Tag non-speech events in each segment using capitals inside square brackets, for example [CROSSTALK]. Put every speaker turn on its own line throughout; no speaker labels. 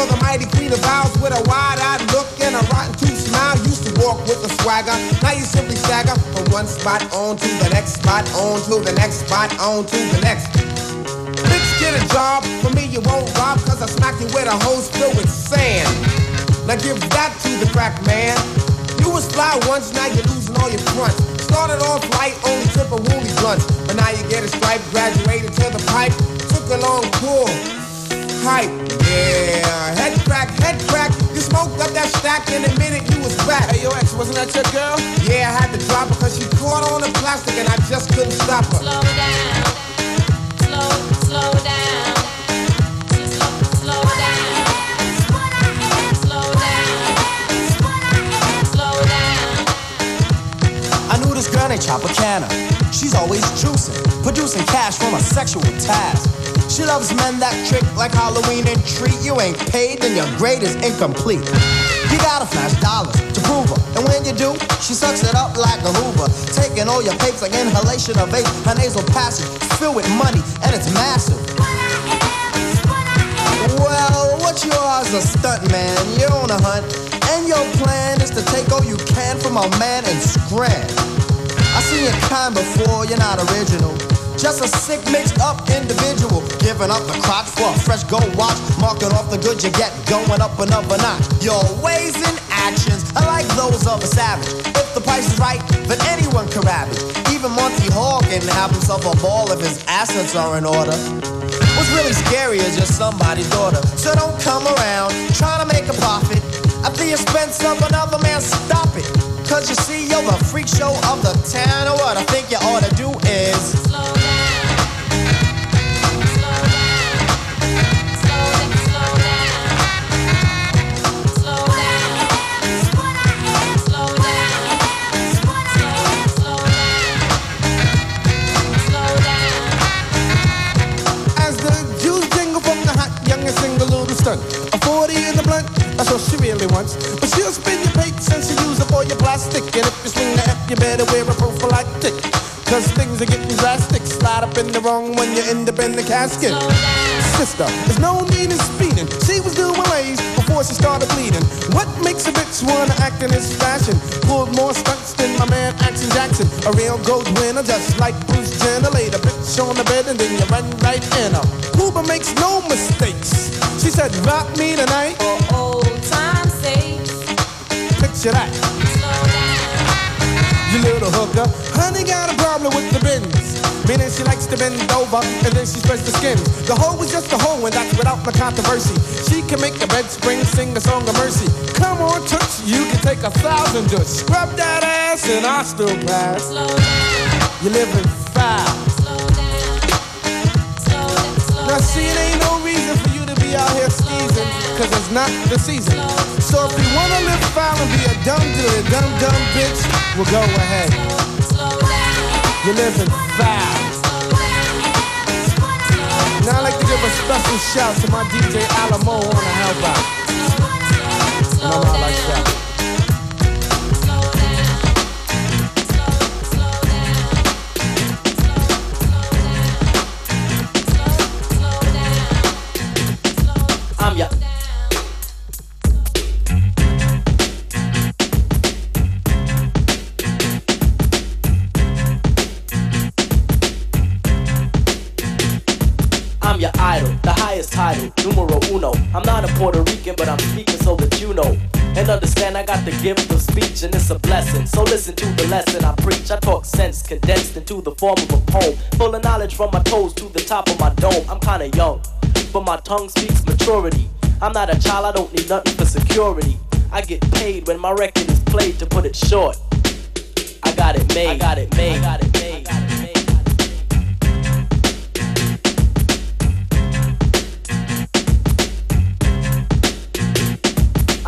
You're the mighty queen of vows with a wide-eyed look and a rotten tooth smile. Used to walk with a swagger, now you simply stagger from one spot on to the next spot, on to the next spot, on to the next. Bitch, get a job. For me, you won't rob, cause I smack you with a hose filled with sand. Now give that to the crack man. You was fly once, now you're losing all your fronts. Started off light, only tip a woolly blunts. But now you get a stripe, graduated to the pipe. Took a long pull. Hype, yeah. Head crack, head crack. You smoked up that stack in a minute, you was back.
Hey, yo, ex, wasn't that your girl?
Yeah, I had to drop her cause she caught on the plastic and I just couldn't stop her.
Slow down. Slow, slow down. Slow, slow down. Slow down. Slow down.
I knew this girl named Tropicana. She's always juicing, producing cash from a sexual task. She loves men that trick like Halloween and treat. You ain't paid, then your grade is incomplete. You gotta flash dollars to prove her. And when you do, she sucks it up like a Hoover. Taking all your papes like inhalation of vape. Her nasal passage filled with money, and it's massive. Well, what you are is a stunt man. You're on a hunt, and your plan is to take all you can from a man and scram. I seen your kind before, you're not original. Just a sick, mixed up individual. Giving up the crotch for a fresh gold watch. Marking off the good you get, going up another notch. Your ways and actions are like those of a savage. If the price is right, then anyone can ravage. Even Monty Hall can have himself a ball if his assets are in order. What's really scary is you're somebody's daughter. So don't come around trying to make a profit at the expense of another man. Stop it. Cause you see, you're the freak show of the town. And what I think you ought to do is
Slow
what she really wants. But she'll spin your paper since she use up all your plastic. And if you swing the F, you better wear a prophylactic. Cause things are getting drastic. Slide up in the wrong when you end up in the casket. Sister, there's no need in speeding. She was doing lays before she started bleeding. What makes a bitch wanna act in this fashion? Pulled more stunts than my man Action Jackson. A real gold winner, just like Bruce Jenner. Laid a bitch on the bed and then you run right in her. Cuba makes no mistakes. She said, rock me tonight.
For old sake,
That.
slow.
You little hooker. Honey got a problem with the bins. Meaning she likes to bend over and then she spreads the skin. The hoe is just a hoe and that's without the controversy. She can make a bed spring sing a song of mercy. Come on, touch, you can take a thousand just scrub that ass and I still pass.
Slow down.
You living foul.
Slow down. Slow down. Slow
Now see, it ain't no reason for you to be out here skeezing, cause it's not the season. So if you wanna live foul and be a dumb dude, a dumb dumb bitch, well go ahead.
Slow down.
You living foul. Now I'd like to give a special shout to my DJ Alamo on the help out. And I'm out like that.
Listen to the lesson I preach. I talk sense condensed into the form of a poem. Full of knowledge from my toes to the top of my dome. I'm kinda young, but my tongue speaks maturity. I'm not a child, I don't need nothing for security. I get paid when my record is played to put it short. I got it made. I got it made. I got it made.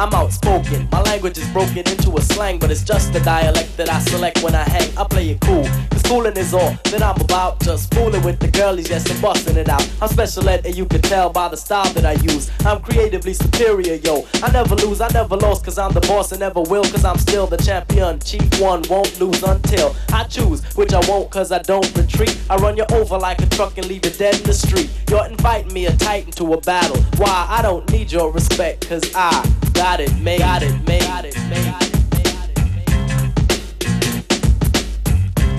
I'm outspoken. My language is broken into a slang, but it's just the dialect that I select when I hang. I play it cool, cause fooling is all that I'm about. Just fooling with the girlies, yes, and busting it out. I'm special ed, and you can tell by the style that I use. I'm creatively superior, yo. I never lose, I never lost, cause I'm the boss and never will, cause I'm still the champion. Chief one won't lose until I choose, which I won't, cause I don't retreat. I run you over like a truck and leave you dead in the street. You're inviting me a titan to a battle. Why? I don't need your respect, cause I got got it got it got it got it.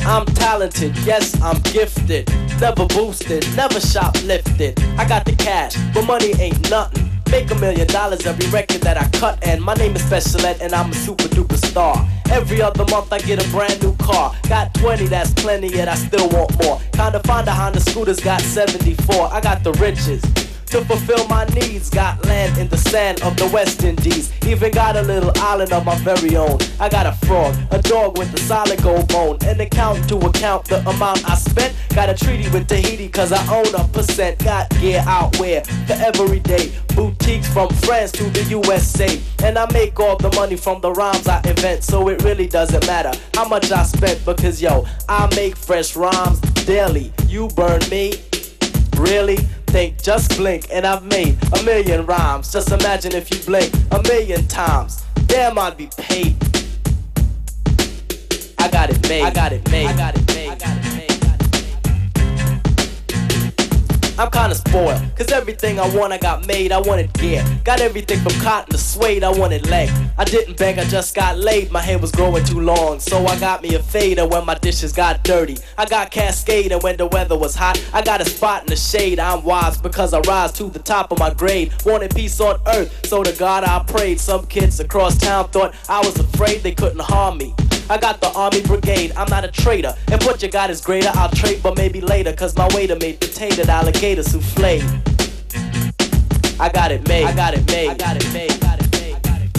I'm talented, yes, I'm gifted. Never boosted, never shoplifted. I got the cash, but money ain't nothing. Make a million dollars every record that I cut, and my name is Special Ed, and I'm a super duper star. Every other month I get a brand new car. Got 20, that's plenty, yet I still want more. Kinda find a Honda Scooters, got 74. I got the riches to fulfill my needs. Got land in the sand of the West Indies. Even got a little island of my very own. I got a frog, a dog with a solid gold bone. An account to account the amount I spent. Got a treaty with Tahiti cause I own a percent. Got gear out where for every day. Boutiques from France to the USA. And I make all the money from the rhymes I invent. So it really doesn't matter how much I spent because yo, I make fresh rhymes daily. You burn me, Really? Think, just blink, and I've made a million rhymes. Just imagine if you blink a million times. Damn, I'd be paid. I got it made. I got it made. I got it made. I'm kinda spoiled, cause everything I want I got made, I wanted gear. Got everything from cotton to suede, I wanted leg. I didn't beg, I just got laid, my hair was growing too long. So I got me a fader when my dishes got dirty. I got cascade and when the weather was hot. I got a spot in the shade, I'm wise because I rise to the top of my grade. Wanted peace on earth, so to God I prayed. Some kids across town thought I was afraid they couldn't harm me. I got the army brigade, I'm not a traitor. If what you got is greater, I'll trade, but maybe later. Cause my waiter made potato alligator souffle. I got it made, I got it made, I got it made, I got it made, I got it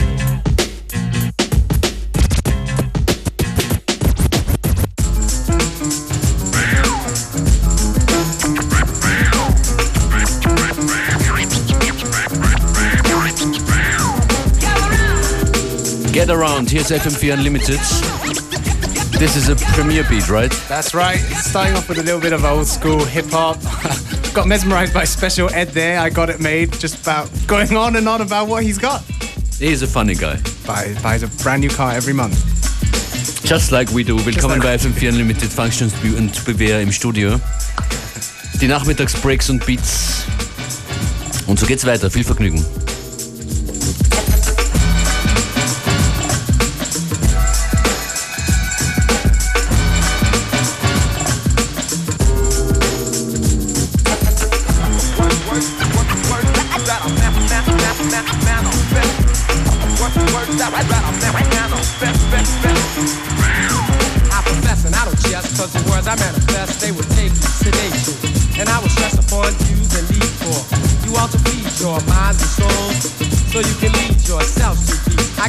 made.
Get Around, here's FM4 Unlimited. This is a premiere beat, right?
That's right. Starting off with a little bit of old school hip hop. [LAUGHS] got mesmerized by Special Ed there. I got it made just about going on and on about what he's got.
He's a funny guy.
Buy, buys a brand new car every month.
Just like we do. Willkommen bei FM4 Unlimited Functions und Beware im Studio. Die Nachmittagsbreaks und Beats. Und so geht's weiter. Viel Vergnügen.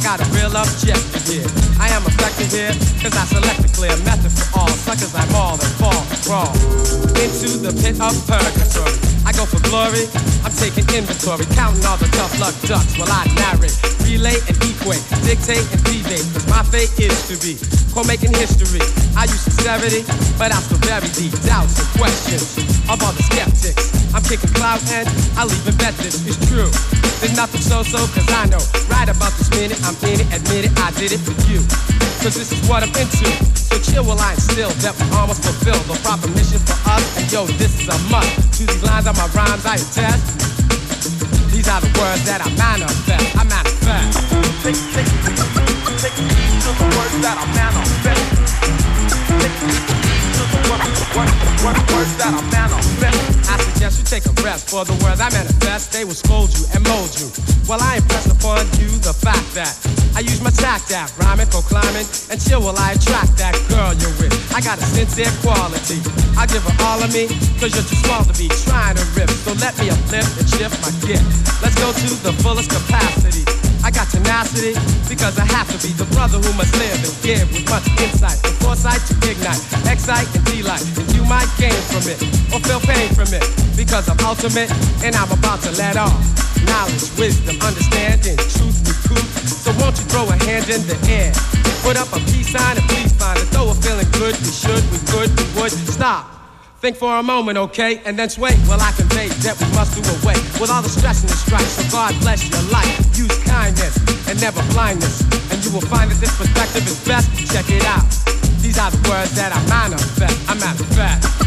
Got a real objective here. I am effective here, cause I select a clear method for all suckers I maul and fall crawl into the pit of purgatory. Glory, I'm taking inventory, counting all the tough luck ducks while I narrate, relay and equate, dictate and deviate, my fate is to be quote making history. I use sincerity, but I still very deep doubts and questions of all the skeptics. I'm kicking clout and I leave and bet this is true. There's nothing so-so, cause I know right about this minute, I'm in it, admit it, I did it for you. Cause this is what I'm into. So chill while I instill that we almost fulfill the proper mission for us. And yo, this is a must. To these lines are my rhymes, I attest. These are the words that I manifest. I manifest. Take, take, take to the words that I manifest. Take to the words, words, words, words that I manifest. I suggest you take a rest for the words I manifest. They will scold you and mold you. Well, I impress upon you the fact that I use my tact app, rhyming, for climbing, and chill while I attract that girl you're with. I got a sincere quality. I give her all of me, cause you're too small to be trying to rip. So let me uplift and shift my gift. Let's go to the fullest capacity. I got tenacity because I have to be the brother who must live and give with much insight and foresight to ignite, excite and delight. And you might gain from it. or feel pain from it. Because I'm ultimate and I'm about to let off. Knowledge, wisdom, understanding, truth, recruit. So won't you throw a hand in the air? Put up a peace sign and please find it. Though we're feeling good, we should, we could, we would. Stop. Think for a moment, okay? And then sway. Well, I convey that we must do away with all the stress and the strife. So God bless your life. Use kindness and never blindness. And you will find that this perspective is best. Check it out. These are the words that I manifest. I manifest.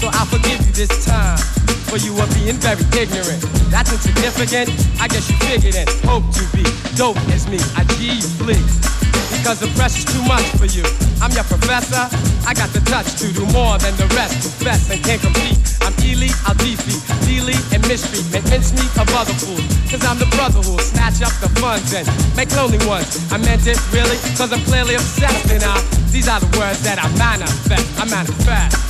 so I'll forgive you this time. For you are being very ignorant. That's insignificant. I guess you figured it. Hope to be dope as me. I G you flee. Because the pressure's too much for you. I'm your professor. I got the touch to do more than the rest. Confess and can't compete. I'm elite, I'll defeat. Delete and mistreat. Make mincemeat of other fools. Cause I'm the brother who'll snatch up the funds and make lonely ones. I meant it really, cause I'm clearly obsessed. And I, these are the words that I manifest. I manifest.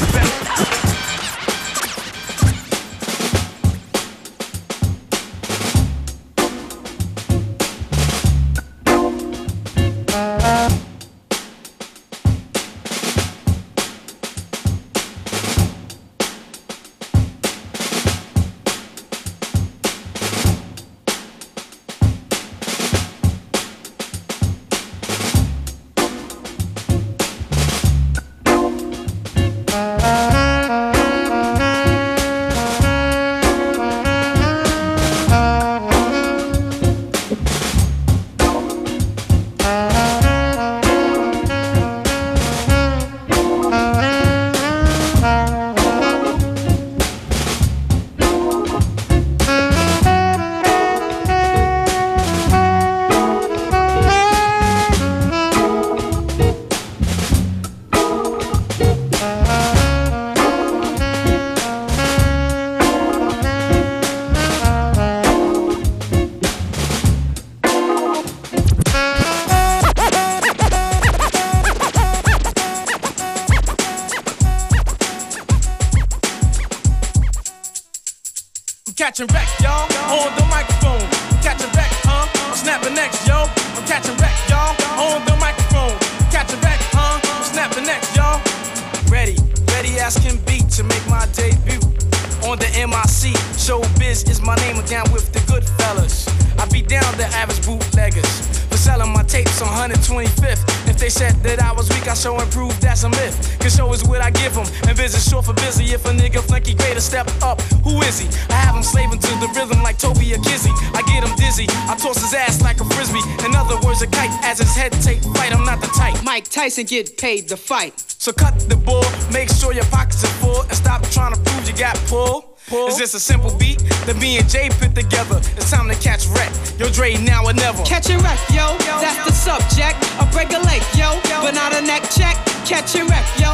Tyson get paid to fight.
So cut the bull, make sure your pockets are full, and stop trying to prove you got pull. Pull. Is this a simple beat that me and Jay put together? It's time to catch wreck. Yo, Dre, now or never.
Catch Catching wreck, yo, that's the subject. A break a leg, yo, but not a neck check. Catch Catching wreck, yo,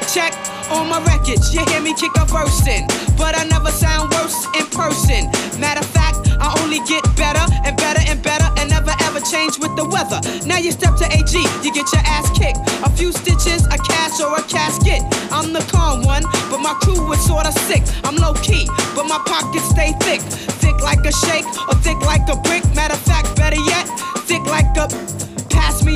neck check. On my records, you hear me kick a verse in, but I never sound worse in person. Matter of fact, I only get better and better and better and never ever change with the weather. Now you step to AG, you get your ass kicked. A few stitches, a cast or a casket. I'm the calm one, but my crew is sorta sick. I'm low key, but my pockets stay thick. Thick like a shake or thick like a brick. Matter of fact, better yet, thick like a.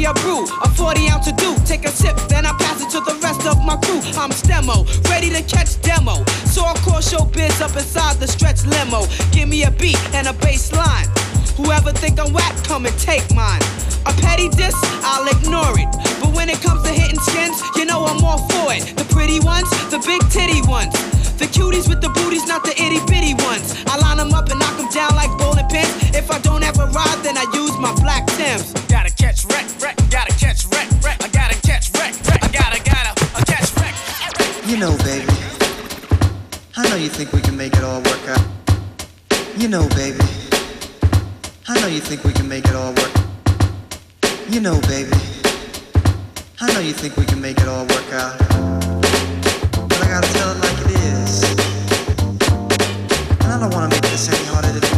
A brew, a 40 ounce to do. Take a sip, then I pass it to the rest of my crew. I'm Stemo, ready to catch demo. So I call Showbiz up inside the stretch limo. Give me a beat and a bass line. Whoever think I'm whack, come and take mine. A petty diss, I'll ignore it. But when it comes to hitting skins, you know I'm all for it. The pretty ones, the big titty ones. The cuties with the booties, not the itty bitty ones. I line them up and knock them down like bowling pins. If I don't have a rod, then I use
my black Tims. Gotta catch wreck, wreck, gotta catch wreck, wreck. I gotta catch wreck, wreck. I gotta, gotta, I catch wreck. You know, baby. I know you think we can make it all work out. You know, baby. I know you think we can make it all work. You know, baby. I know you think we can make it all work out. But I gotta tell it like it is. And I don't want to make this any harder than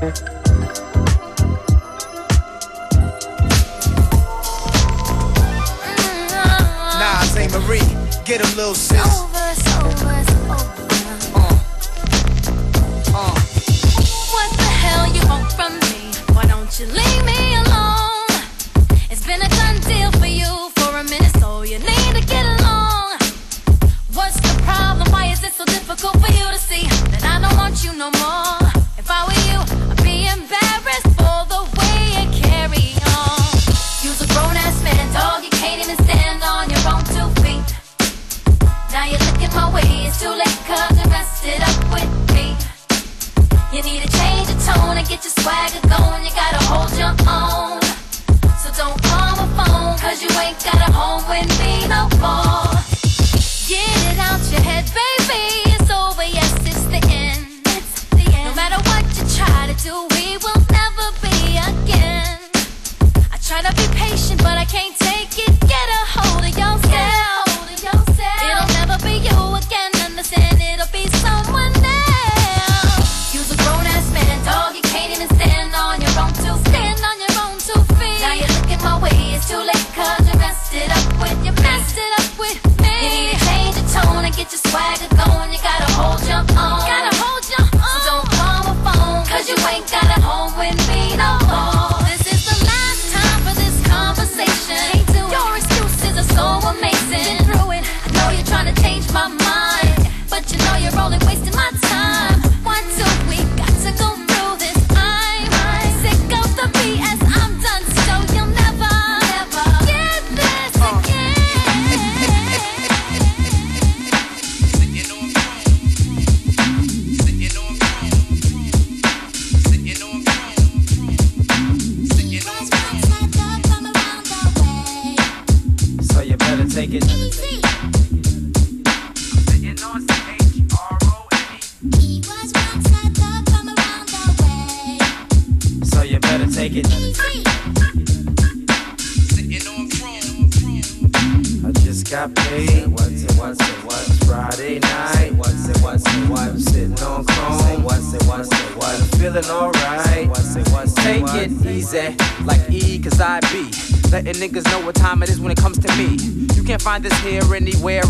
Mm-hmm.
Nas ain't Marie, get him, little sis. Over, over, over. Uh, uh.
What the hell you want from me? Why don't you leave me alone? It's been a done deal for you. too late, cause I messed it up with me. You need to change your tone and get your swagger going. You gotta hold your own. So don't call my phone, cause you ain't got a home with me no more.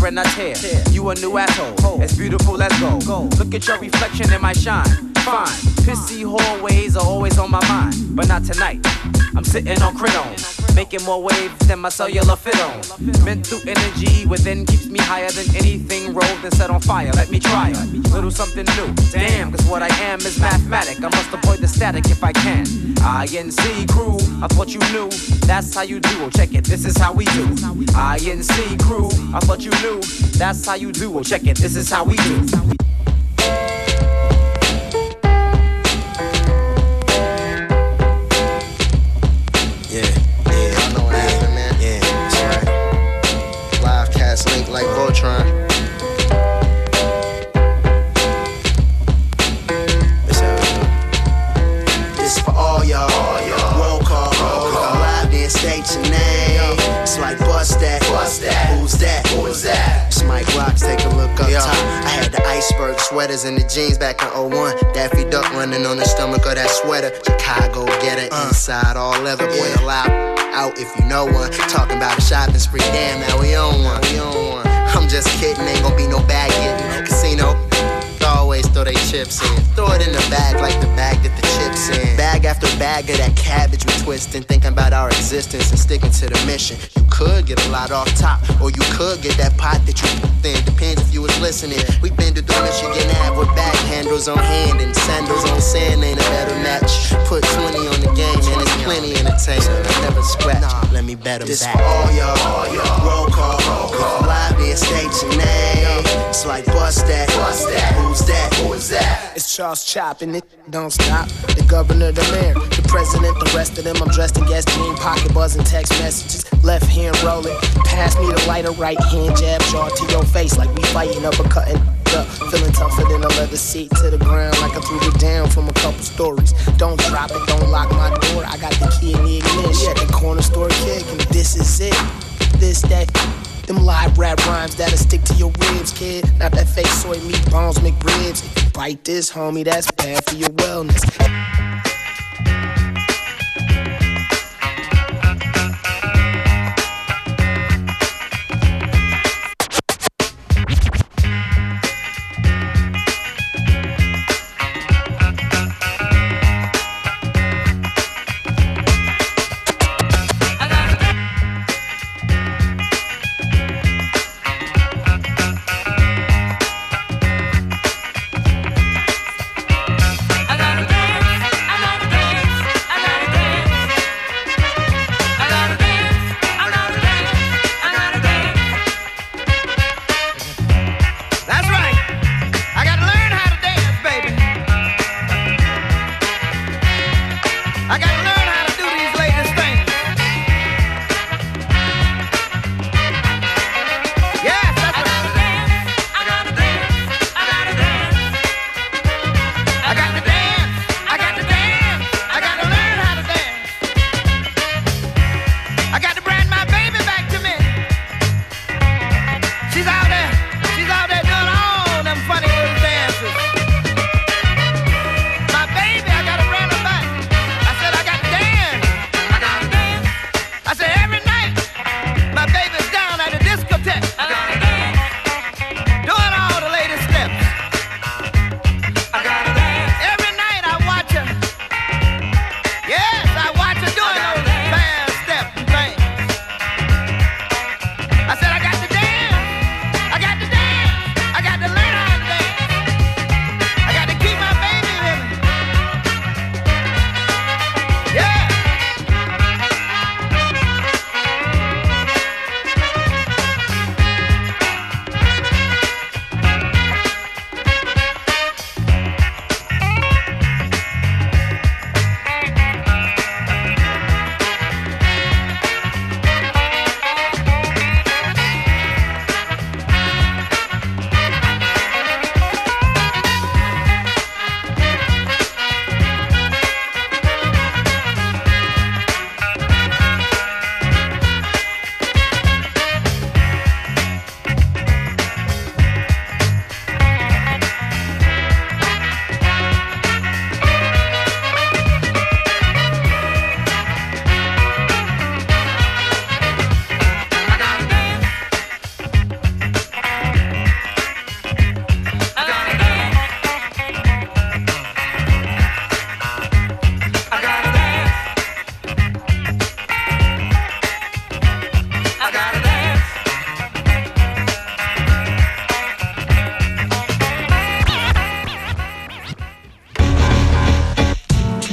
And I tear. You a new asshole, It's beautiful let's go. Look at your reflection in my shine. Fine, pissy hallways are always on my mind, but not tonight. I'm sitting on crinone, making more waves than my cellular on. Mental energy within keeps me higher than anything rolled and set on fire. Let me try a little something new. Damn, cause what I am is mathematic. I must avoid the static if I can. INC crew, I thought you knew. That's how you do. Oh, check it, this is how we do. INC crew, I thought you knew. That's how you do. Oh, check it, this is how we do.
Sweaters and the jeans back in 01. Daffy Duck running on the stomach of that sweater. Chicago getter uh. inside all leather. A loud out if you know one. Talking about a shopping spree. Damn, now we on one. We on one. I'm just kidding. Ain't gonna be no bag getting. Casino. Always throw they chips in. Throw it in the bag like the bag that the chips in. Bag after bag of that cabbage we twisting. Thinking about our existence and sticking to the mission. You could get a lot off top, or you could get that pot that you thin. Depends if you was listening. We been to the Michigan Ave with bag handles on hand and sandals on sand. Ain't a better match. Put 20 on the game and it's plenty entertainment. I never scratch. Let me bet 'em
This
back.
all y'all. Roll call. Come live, then state your name. It's like bust that. Bust that. Who's that? Who is that?
It's Charles Chop and it don't stop. The governor, the mayor, the president, the rest of them. I'm dressed in gas jean, pocket buzzing text messages. Left hand rolling. Pass me the lighter, right hand jab, jaw to your face like we fighting, uppercutting. Up, feeling tougher than a leather seat to the ground like I threw it down from a couple stories. Don't drop it, don't lock my door. I got the key in the ignition. Yeah, The corner store kick, and this is it. This, that, them live rap rhymes that'll stick to your ribs, kid. Not that fake soy meat bones, McRibs. Bite this, homie, that's bad for your wellness.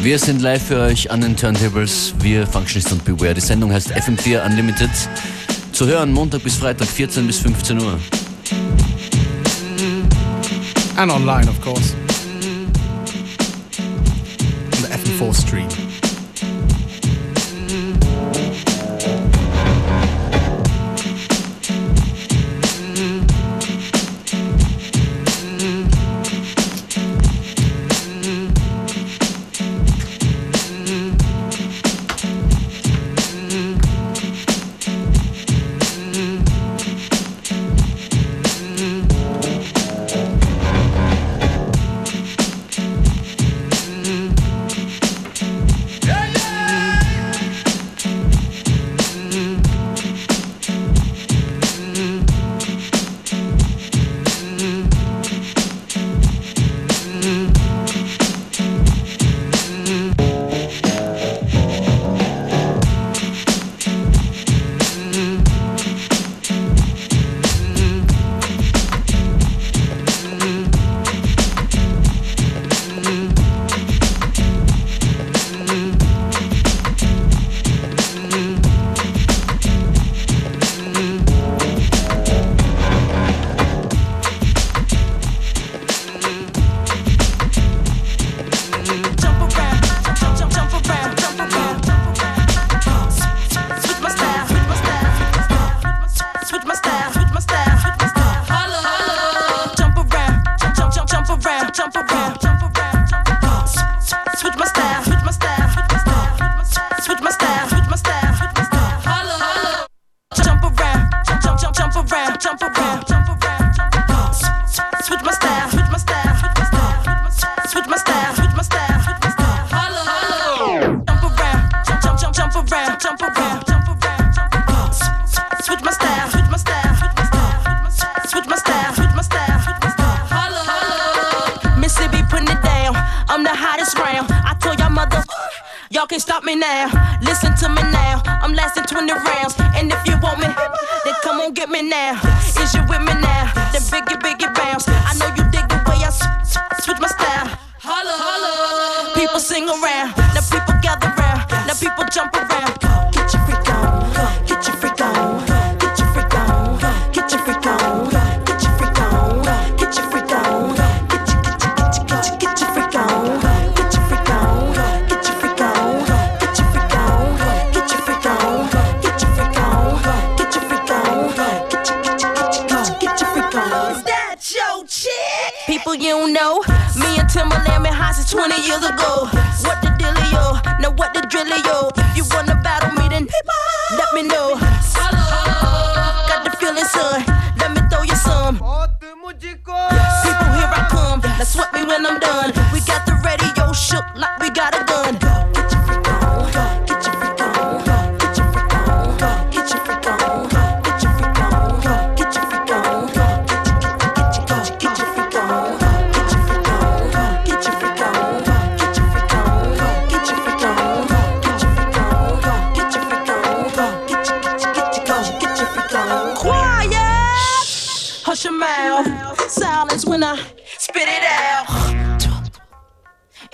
Wir sind live für euch an den Turntables. Wir Functionist und Beware. Die Sendung heißt FM4 Unlimited. Zu hören Montag bis Freitag 14 bis 15 Uhr.
And online, of course. On the FM4 stream.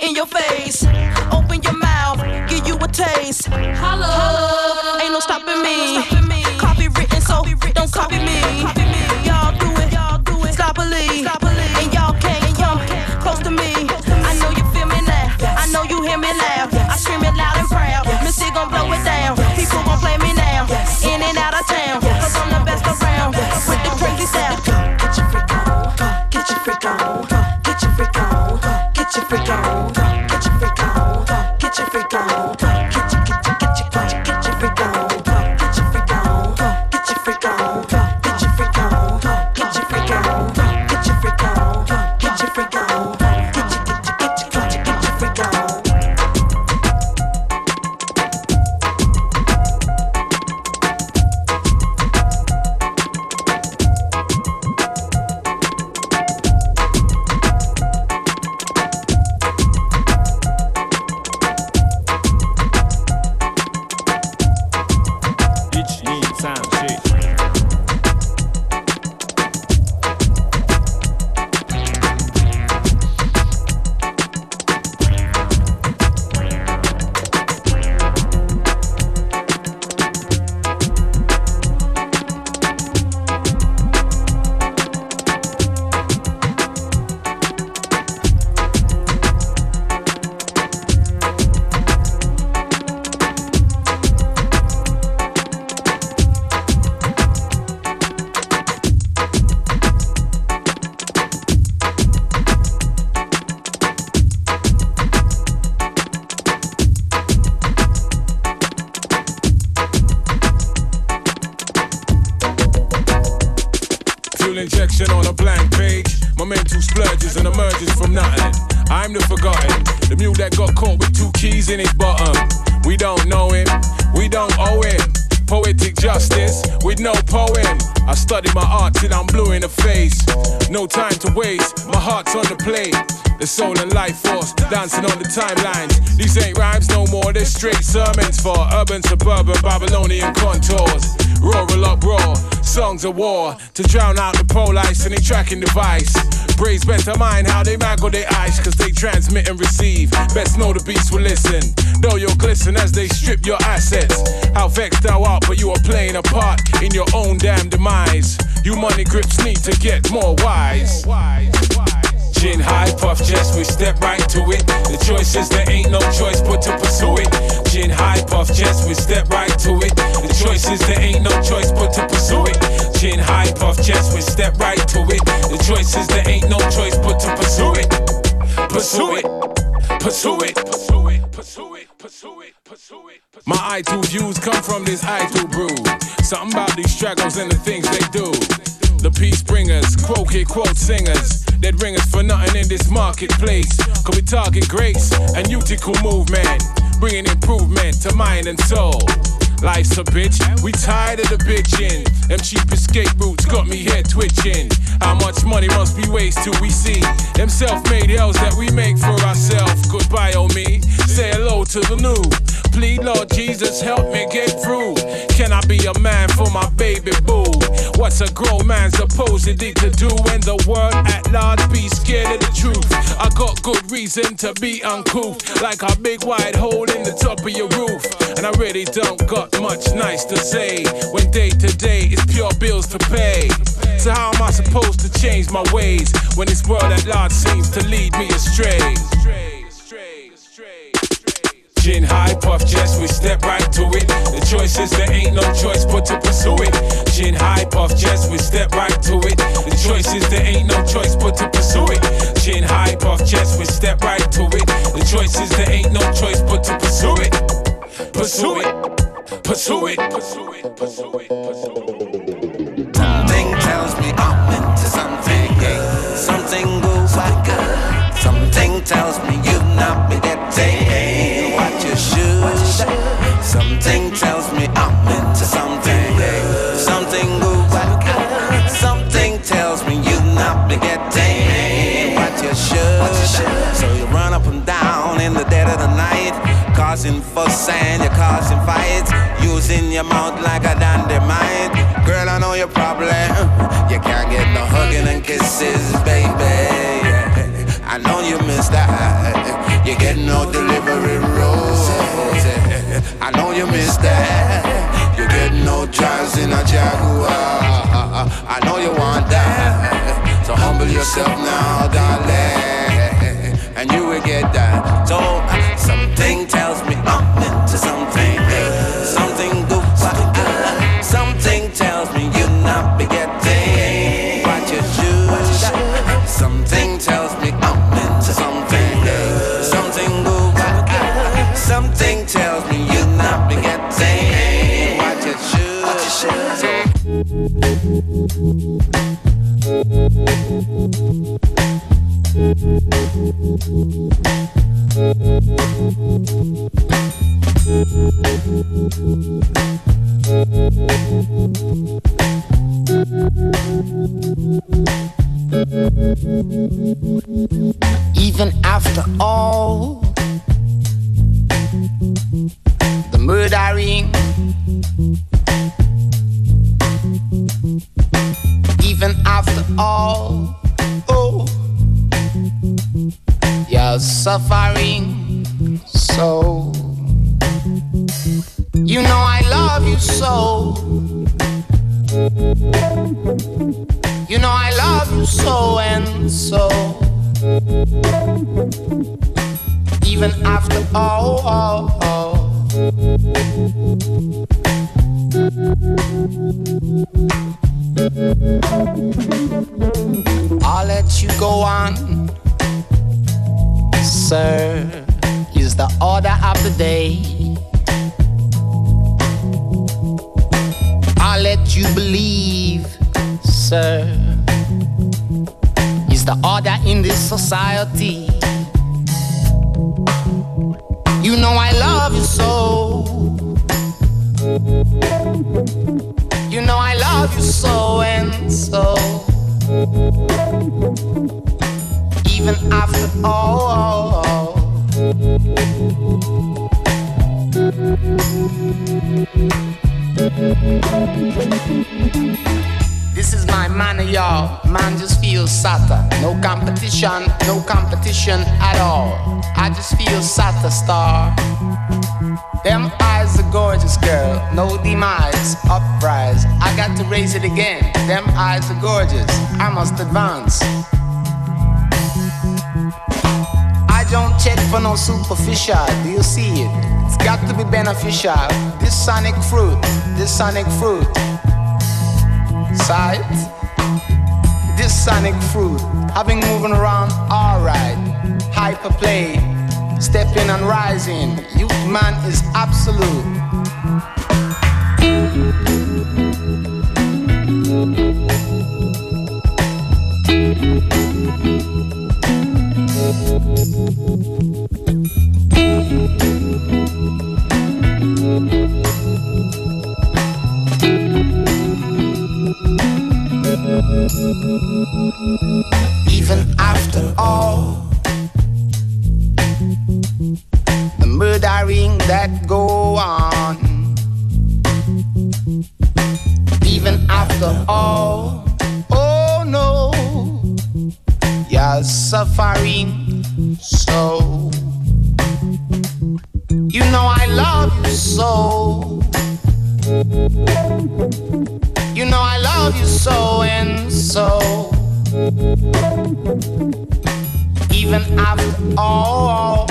in your face. Open your mouth, give you a taste. Holla, ain't no stopping
me. No. Copy written, so don't copy me. Y'all do it, y'all do it. Stop believe. Stop.
And emerges from nothing. I'm the forgotten, the mule that got caught with two keys in his bottom. We don't know him, we don't owe him. Poetic justice with no poem. I study my art till I'm blue in the face. No time to waste, my heart's on the plate. The soul and life force dancing on the timelines. These ain't rhymes no more, they're straight sermons for urban, suburban, Babylonian contours. Rural uproar, songs of war to drown out the police and they tracking device. Braves better mind how they mangle their eyes, cause they transmit and receive. Best know the beast will listen. Though you'll glisten as they strip your assets. How vexed thou art, but you are playing a part in your own damn demise. You money grips need to get more wise wise. Chin high, puff chest, we step right to it. The choice is there ain't no choice but to pursue it. Chin high, puff chest, we step right to it. The choice is there ain't no choice but to pursue it. Chin high, puff chest, we step right to it. The choice is there ain't no choice but to pursue it. Pursue it, pursue it, pursue it, pursue it, pursue it, pursue it. My I2 views come from this I2 brew. Something about these struggles and the things they do. The peace bringers, quote it, quote singers. That ring us for nothing in this marketplace. Cause we target grace and utical movement. Bringing improvement to mind and soul. Life's a bitch, we tired of the bitching. Them cheap escape routes got me head twitching. How much money must be wasted till we see them self-made hells that we make for ourselves? Goodbye, oh me. Say hello to the new. Plead, Lord Jesus, help me get through. Can I be a man for my baby boo? What's a grown man supposedly to do when the world at large be scared of the truth? I got good reason to be uncouth, like a big wide hole in the top of your roof. And I really don't got much nice to say when day to day is pure bills to pay. So how am I supposed to change my ways when this world at large seems to lead me astray? Chin high, puff chest, we step right to it. The choice is there ain't no choice but to pursue it. Chin high, puff chest, we step right to it. The choice is there ain't no choice but to pursue it. Chin high, puff chest, we step right to it. The choice is there ain't no choice but to pursue it. Pursue it, pursue it, pursue it, pursue it, pursue it.
Into something. Causing fuss and you're causing fights, using your mouth like a dynamite. Girl, I know your problem. You can't get no hugging and kisses, baby. I know you miss that. You get no delivery rose. I know you miss that. You get no drives in a Jaguar. I know you want that. So humble yourself now, darling, and you will get that. So uh, something tells me I'm into something. Something
Even after all the murdering, even after all, you're suffering so. You know I love you so. You know I love you so and so. Even after all. I'll let you go on, sir. Is the order of the day. I'll let you believe, sir. is the order in this society. You know I love you so. You know I love you so and Even after all. This is my man, y'all. Man just feels satta. No competition, no competition at all. I just feel satta star. Them eyes are gorgeous, girl. No demise, uprise. I got to raise it again. Them eyes are gorgeous. I must advance. Don't check for no superficial. Do you see it? It's got to be beneficial. This sonic fruit, this sonic fruit. Sight. This sonic fruit. Having moving around, alright. Hyper play. Stepping and rising. Youth man is absolute. Even after all the murdering that go on, even after all, oh no, you're suffering so. You know I love you so. You know I love you so and so. Even after all,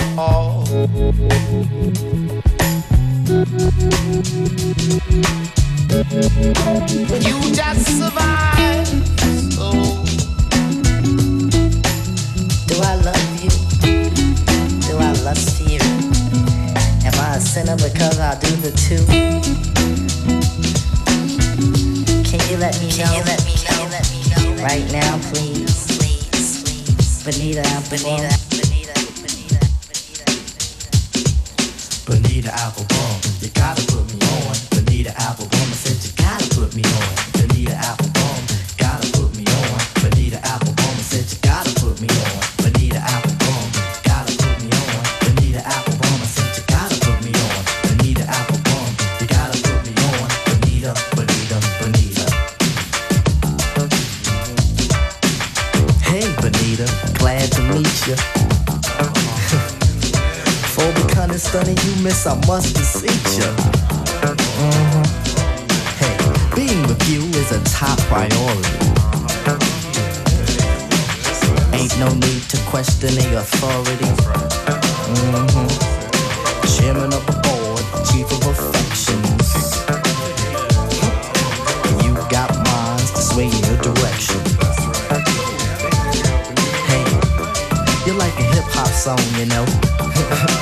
you just survive.
Do I love a sinner because I do the two? Can you let me know? Can you let me know? Right now, please. Bonita, Bonita,
Bonita Applebum, you gotta put me on. Bonita Applebum, I said you gotta put me on. Stunning, I must beseech you. Hey, being with you is a top priority. Ain't no need to question the authority. Mhm. Chairman of the board, chief of affections. You got minds to sway in your direction. Hey, you're like a hip hop song, you know. [LAUGHS]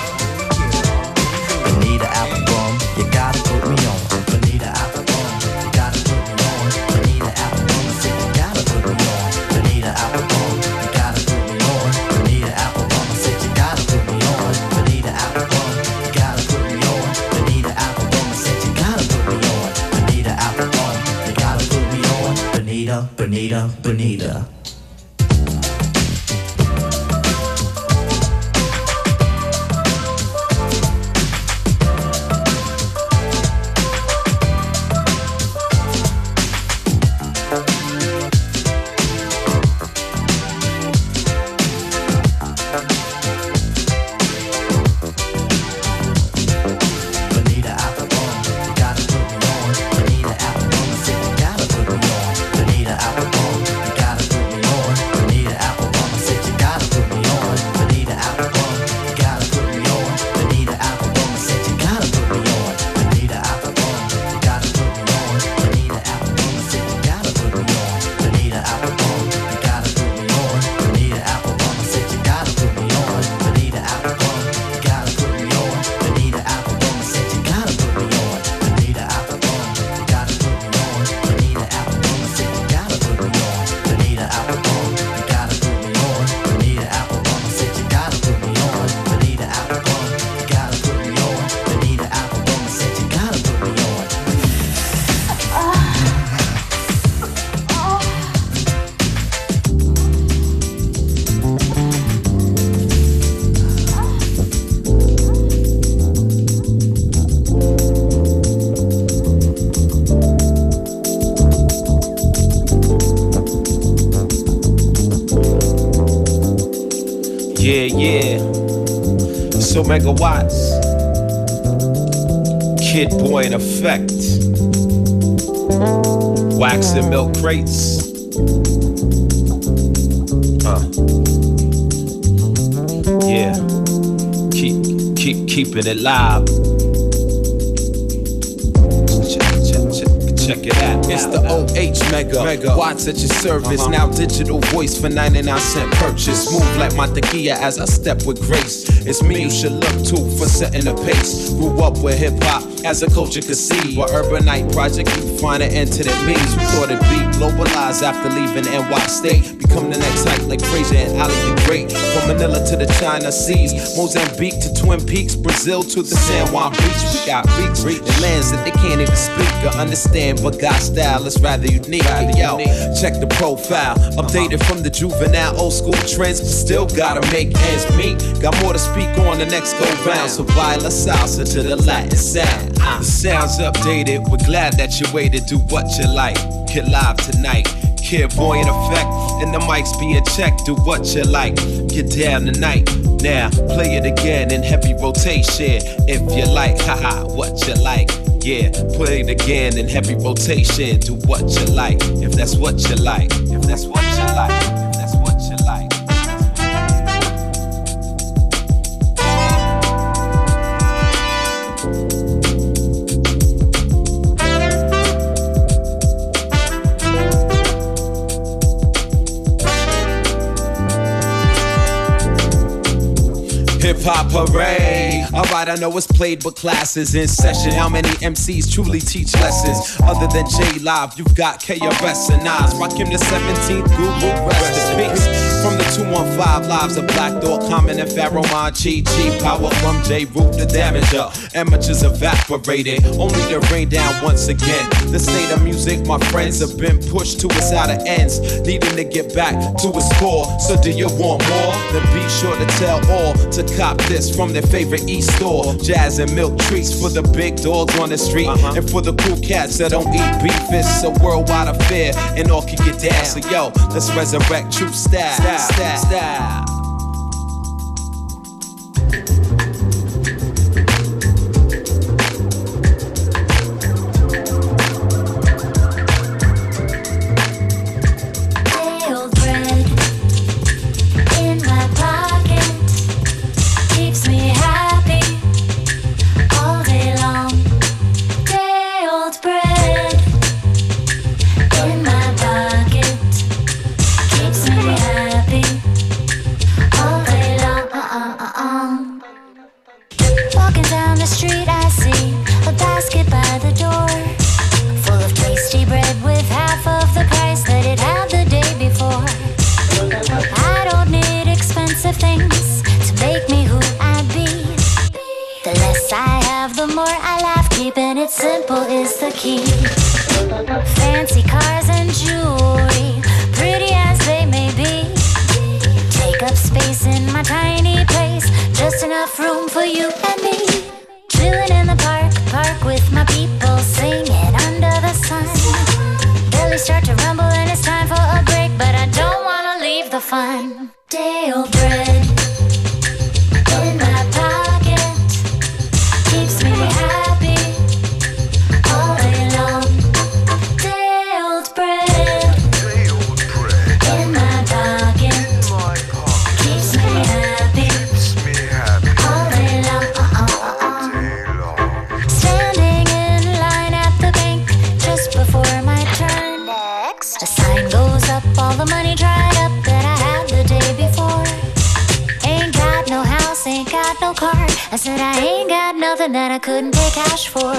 megawatts. Kid boy in effect. Wax and milk crates. Uh. Yeah. Keep keep keeping it live. Check, it out.
It's the OH Mega.
Mega.
Watts at your service.
Uh-huh.
Now digital voice for 99 cent purchase. Move like my tequila as I step with grace. It's me you should look to for setting the pace. Grew up with hip hop as a culture could see. While Urbanite Project, you find an the means. We thought it'd be globalized after leaving NY State. Become the next hype like Frazier and Ali the Great. From Manila to the China Seas, Mozambique to Twin Peaks, Brazil to the San Juan Beach. We got reach, reach the lands that they can't even speak or understand. But God's style is rather unique. Yo, check the profile, uh-huh. updated from the juvenile old school trends, but still gotta make ends meet. Got more to speak on the next go round. So viola salsa to the Latin sound. Uh-huh. The sounds updated. We're glad that you waited. Do what you like. Get live tonight. Kid boy in effect, and the mics being checked. Do what you like. Get down tonight. Now play it again in heavy rotation. If you like, haha, what you like. Yeah, play it again in heavy rotation. Do what you like. If that's what you like. If that's what you like. Hop hooray. Alright, I know it's played, but classes in session. How many MCs truly teach lessons? Other than J Live, you've got KRS and Nas. Rakim the 17th Guru, rest in peace. From the 215 lives of Black Thought, Common and Pharoahe Monch Chi Chi. Power from Jeru, the Damaja. Amateurs evaporated, only to rain down once again. The state of music, my friends, have been pushed to its outer ends. Needing to get back to its core. So, do you want more? Then be sure to tell all to cop this from their favorite East store. Jazz and milk treats for the big dogs on the street. Uh-huh. And for the cool cats that don't eat beef, it's a worldwide affair. And all can get down. So, yo, let's resurrect true style. Style. Style.
Stale nothing that I couldn't pay cash for.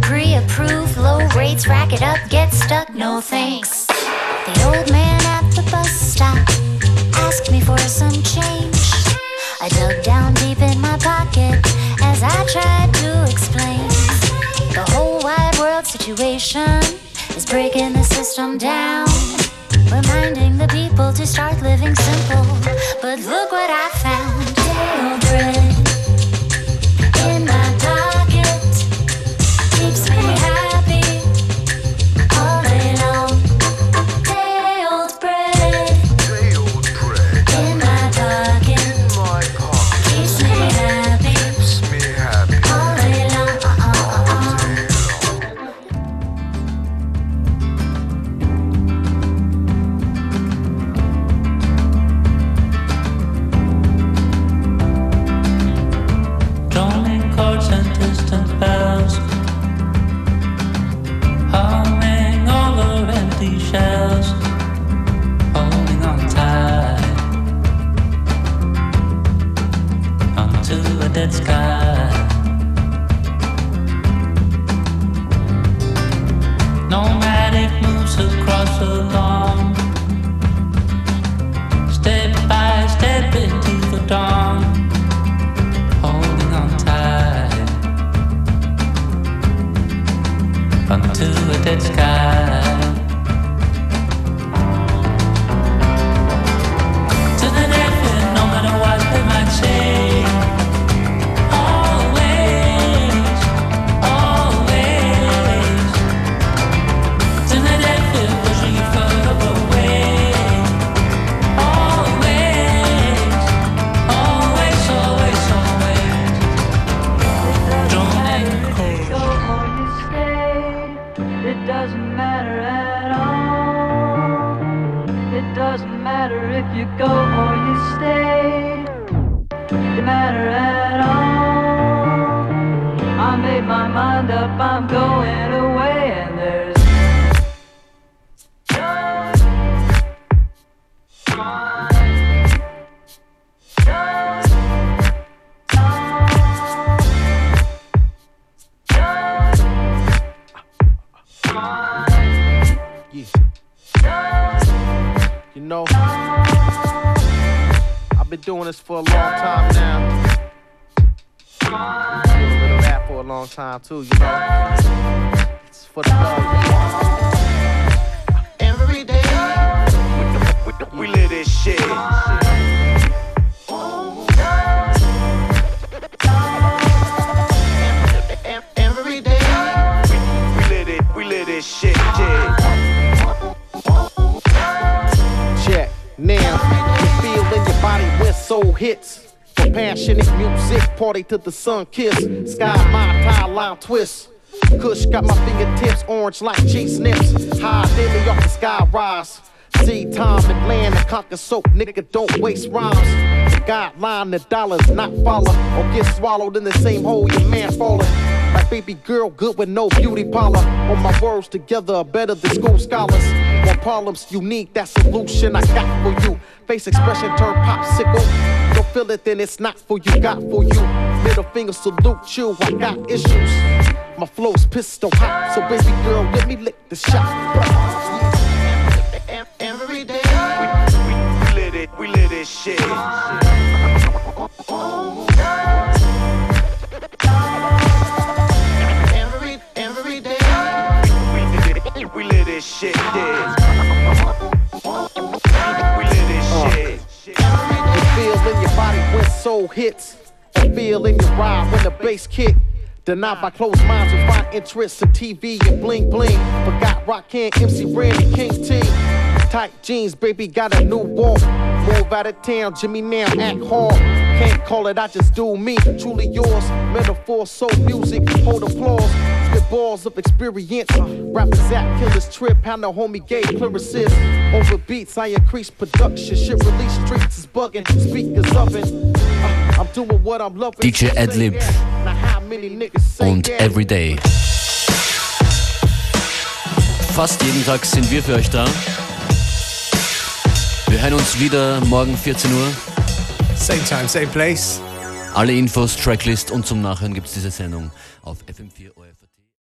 Pre-approved, low rates, rack it up, get stuck, no thanks. The old man at the bus stop asked me for some change. I dug down deep in my pocket as I tried to explain. The whole wide world situation is breaking the system down. Reminding the people to start living simple. But look what I found. Bread
too, you know. It's for the love.
Every day, we, we, we live this shit. Every day, we, we live it, we live this shit, yeah.
Check. Now, you feel in your body when soul hits. From passionate music, party to the sun kiss. Sky my line twist. Kush got my fingertips orange like cheese snips. High daily off the sky rise. See time and land and conquer soap, nigga don't waste rhymes. The guideline, the dollars not follow or get swallowed in the same hole your man falling. Like baby girl, good with no beauty parlor. All my words together are better than school scholars. More problems unique, that solution I got for you. Face expression turn popsicle. Don't feel it, then it's not for you. Got for you. Middle finger salute you. I got issues. My flow's pistol hot, so baby girl, let me lick the shot.
Every day, we, we, we live it, we live this shit. Every, every day, we, we, we live this shit, yeah.
Soul hits. Feel in your ride when the bass kick. Denied by closed minds who find interest in TV and bling bling. Forgot Rock MC Randy King T. Tight jeans, baby, got a new walk. Move out of town, Jimmy now act hard. Can't call it, I just do me. Truly yours, metaphor, soul music, hold applause. Spit balls of experience. Rappers at Killer's Trip, how the homie gave clearances. Over beats, I increase production. Shit release streets is bugging, speakers oven.
DJ Adlib und? Everyday. Fast jeden Tag sind wir für euch da. Wir hören uns wieder morgen 14 Uhr.
Same time, same place.
Alle Infos, Tracklist und zum Nachhören gibt es diese Sendung auf FM4 ORF.